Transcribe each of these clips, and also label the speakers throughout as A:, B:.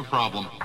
A: a problem.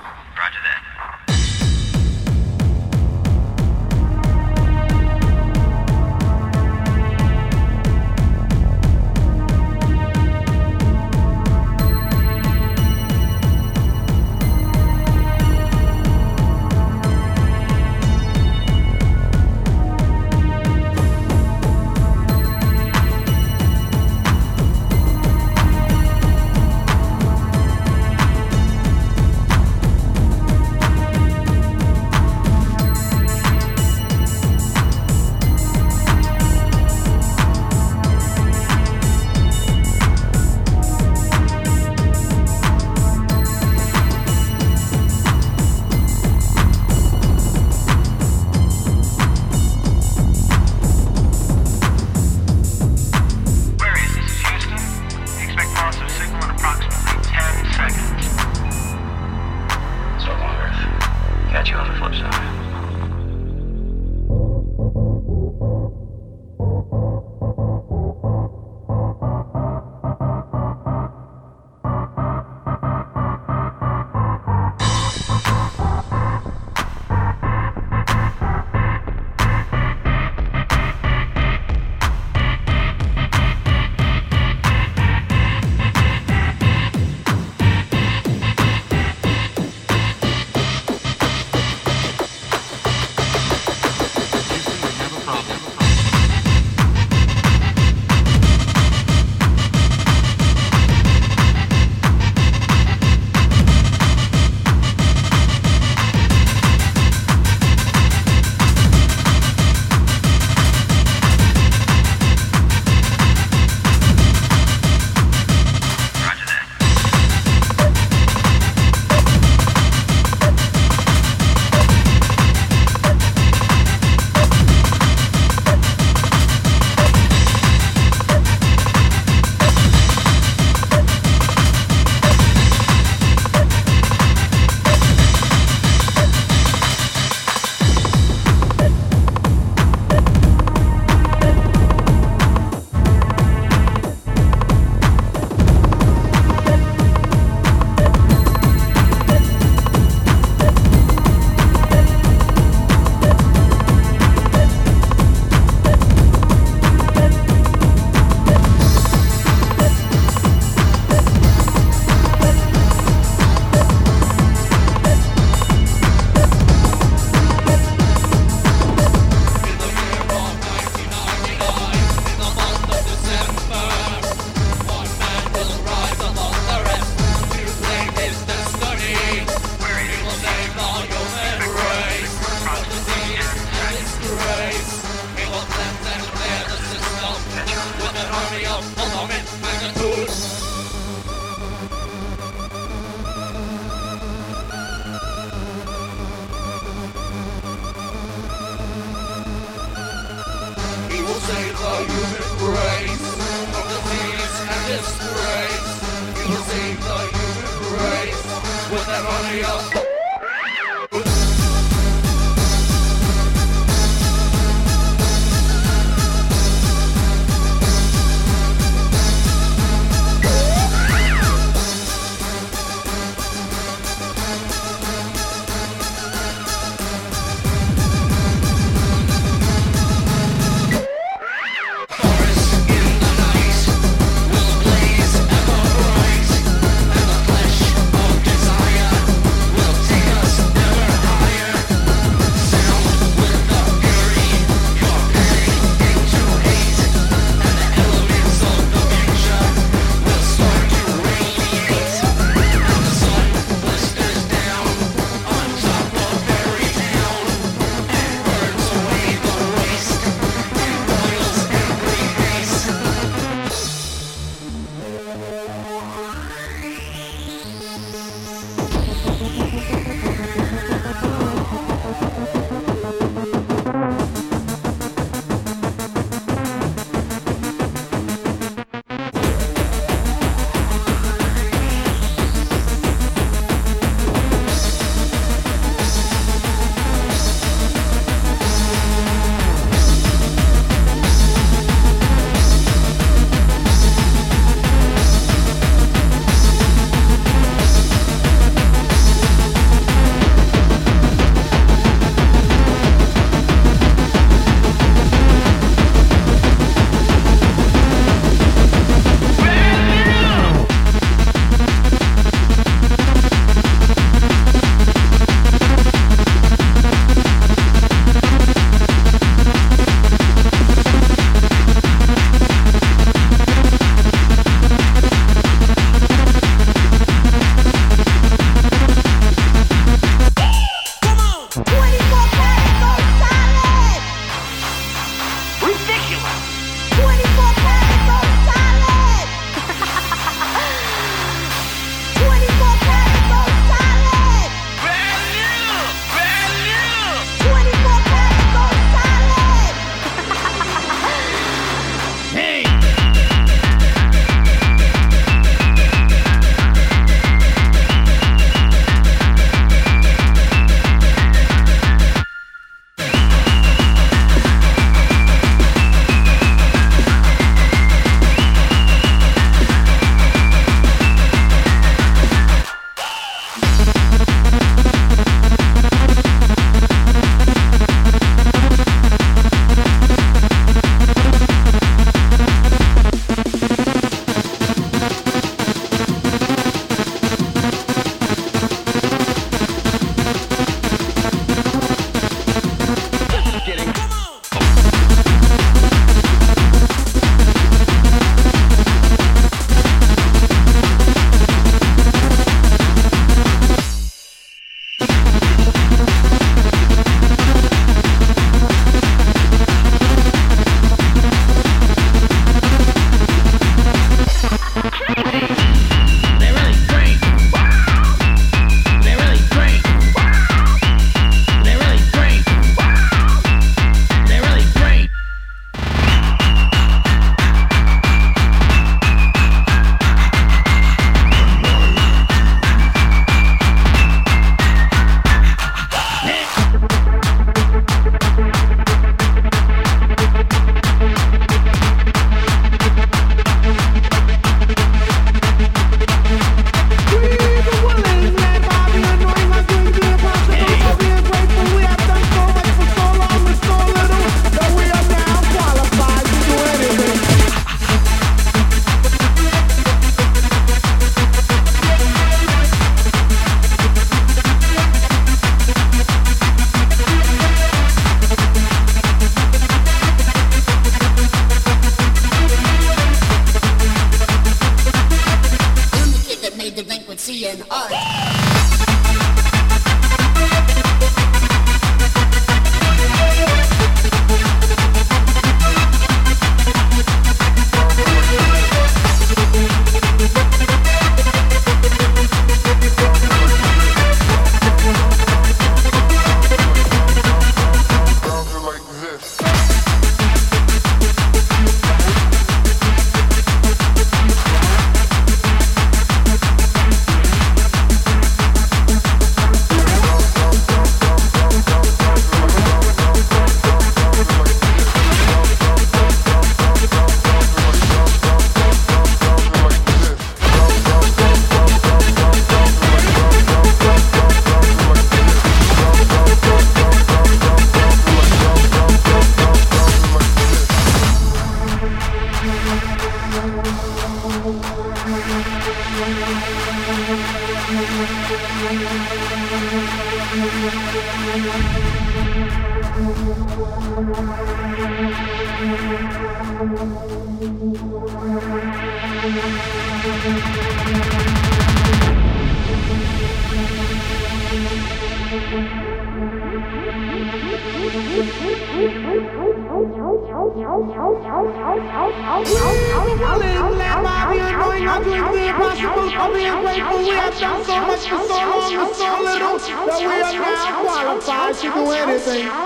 B: say.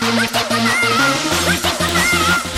B: más tiempo más, más más.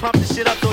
B: pump this shit up.
C: So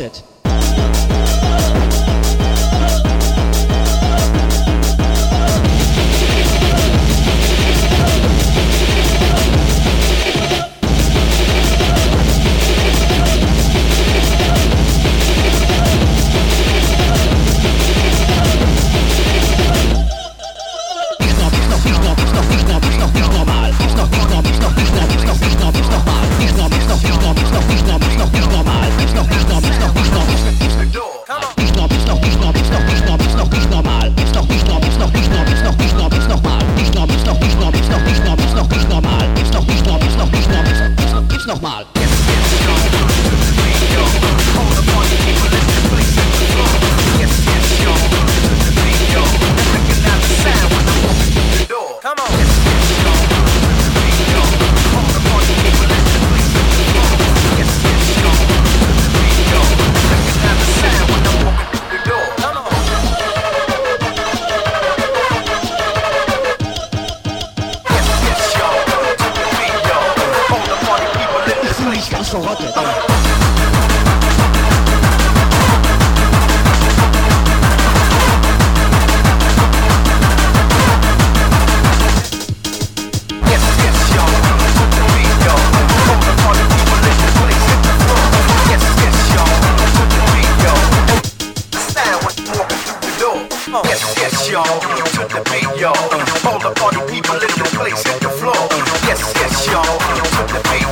D: verrottet.
E: The beat,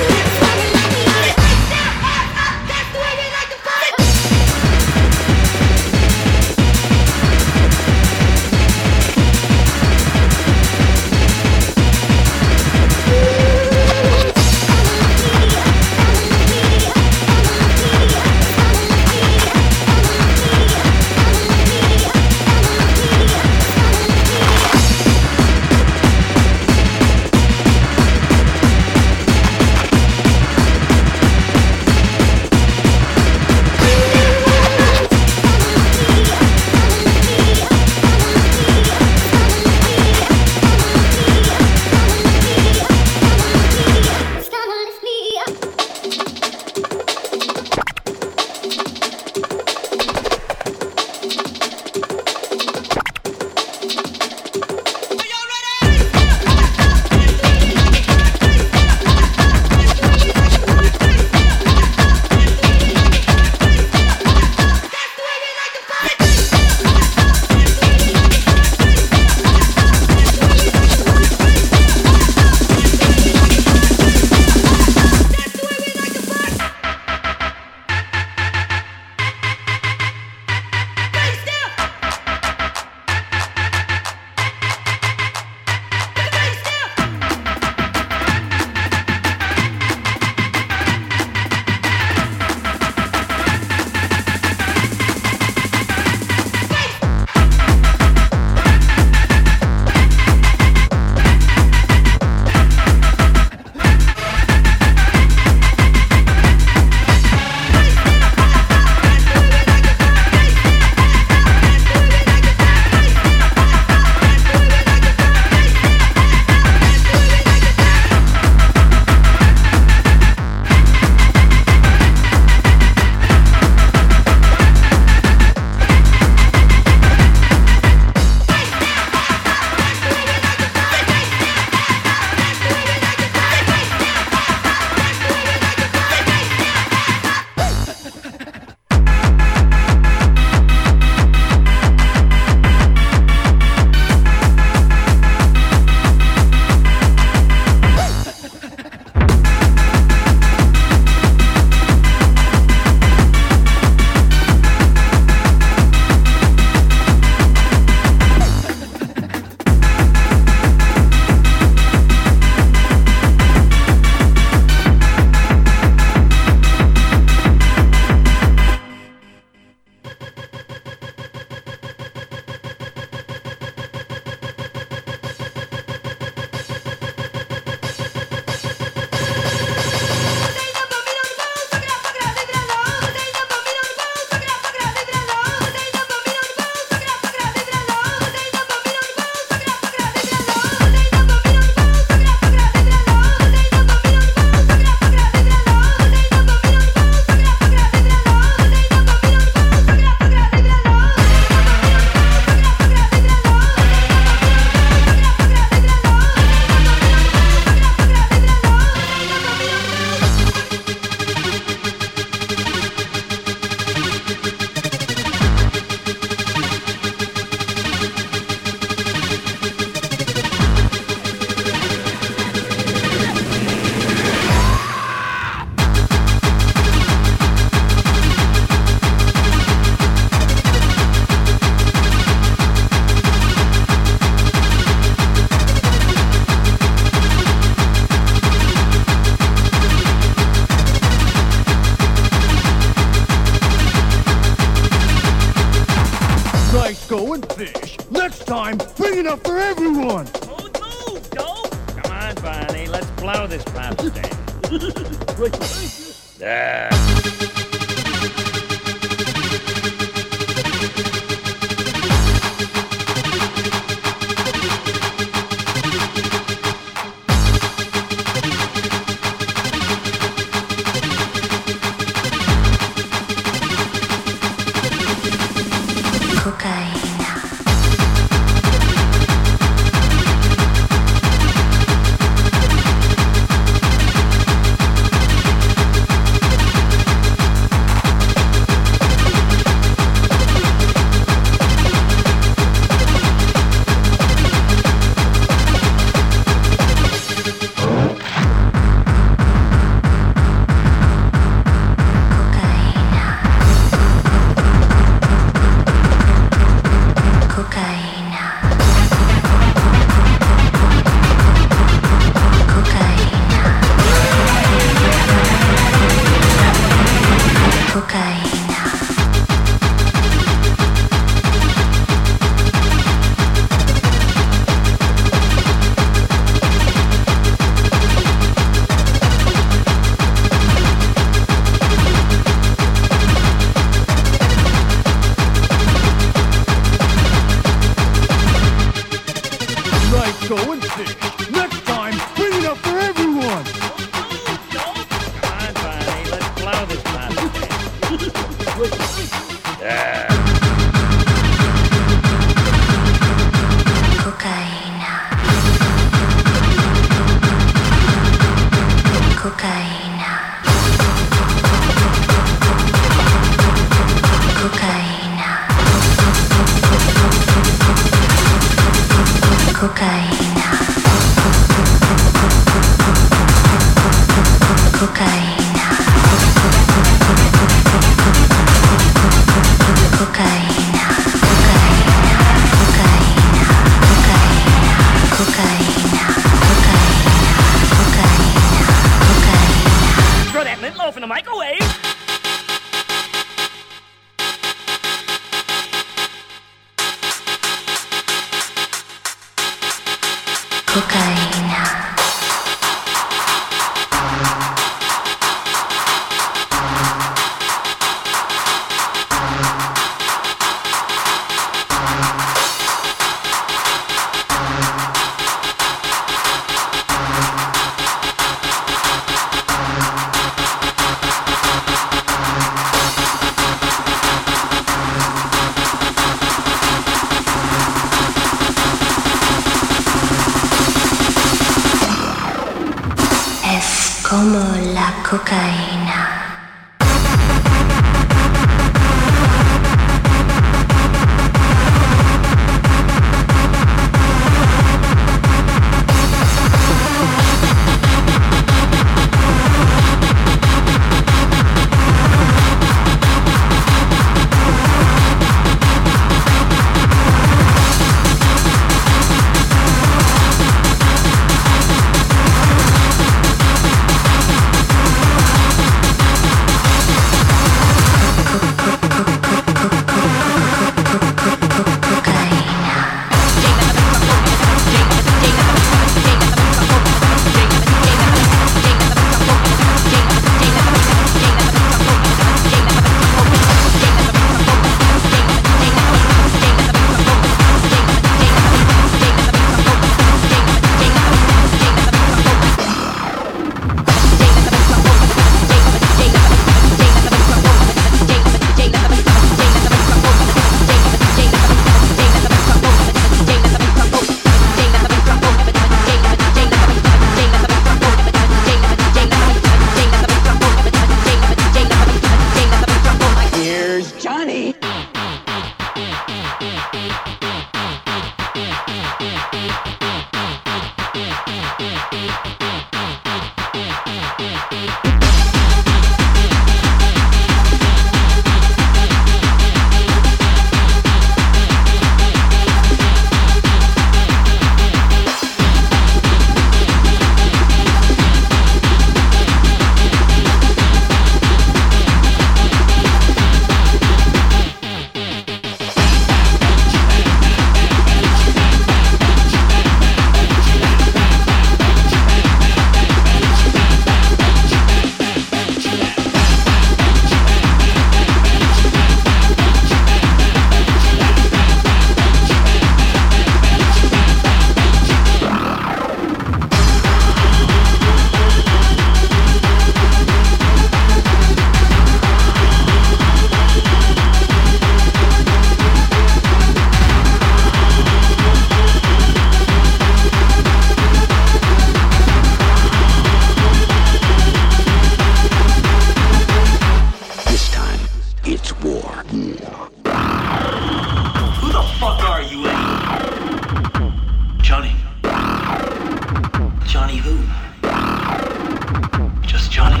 F: Just Johnny.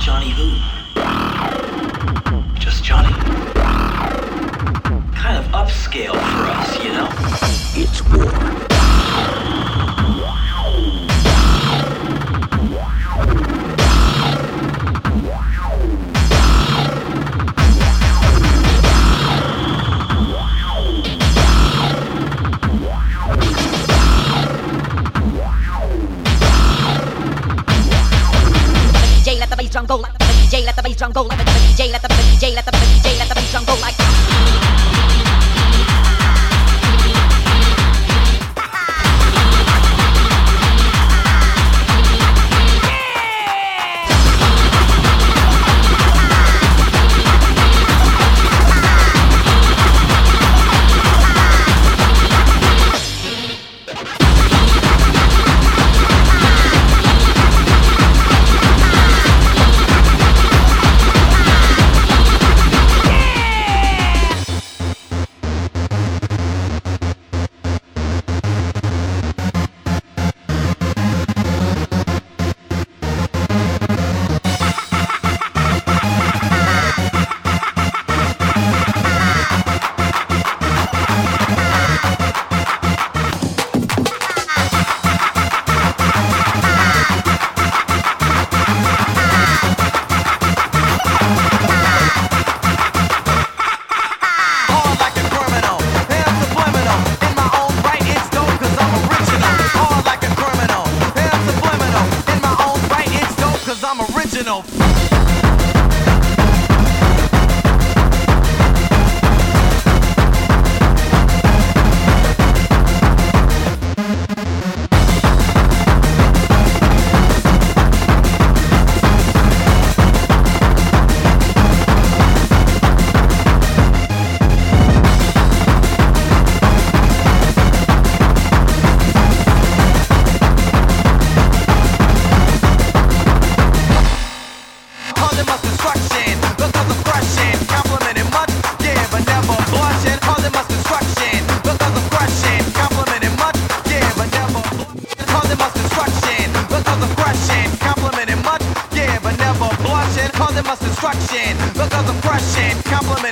F: Johnny who? Just Johnny. Kind of upscale.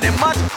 G: and
H: much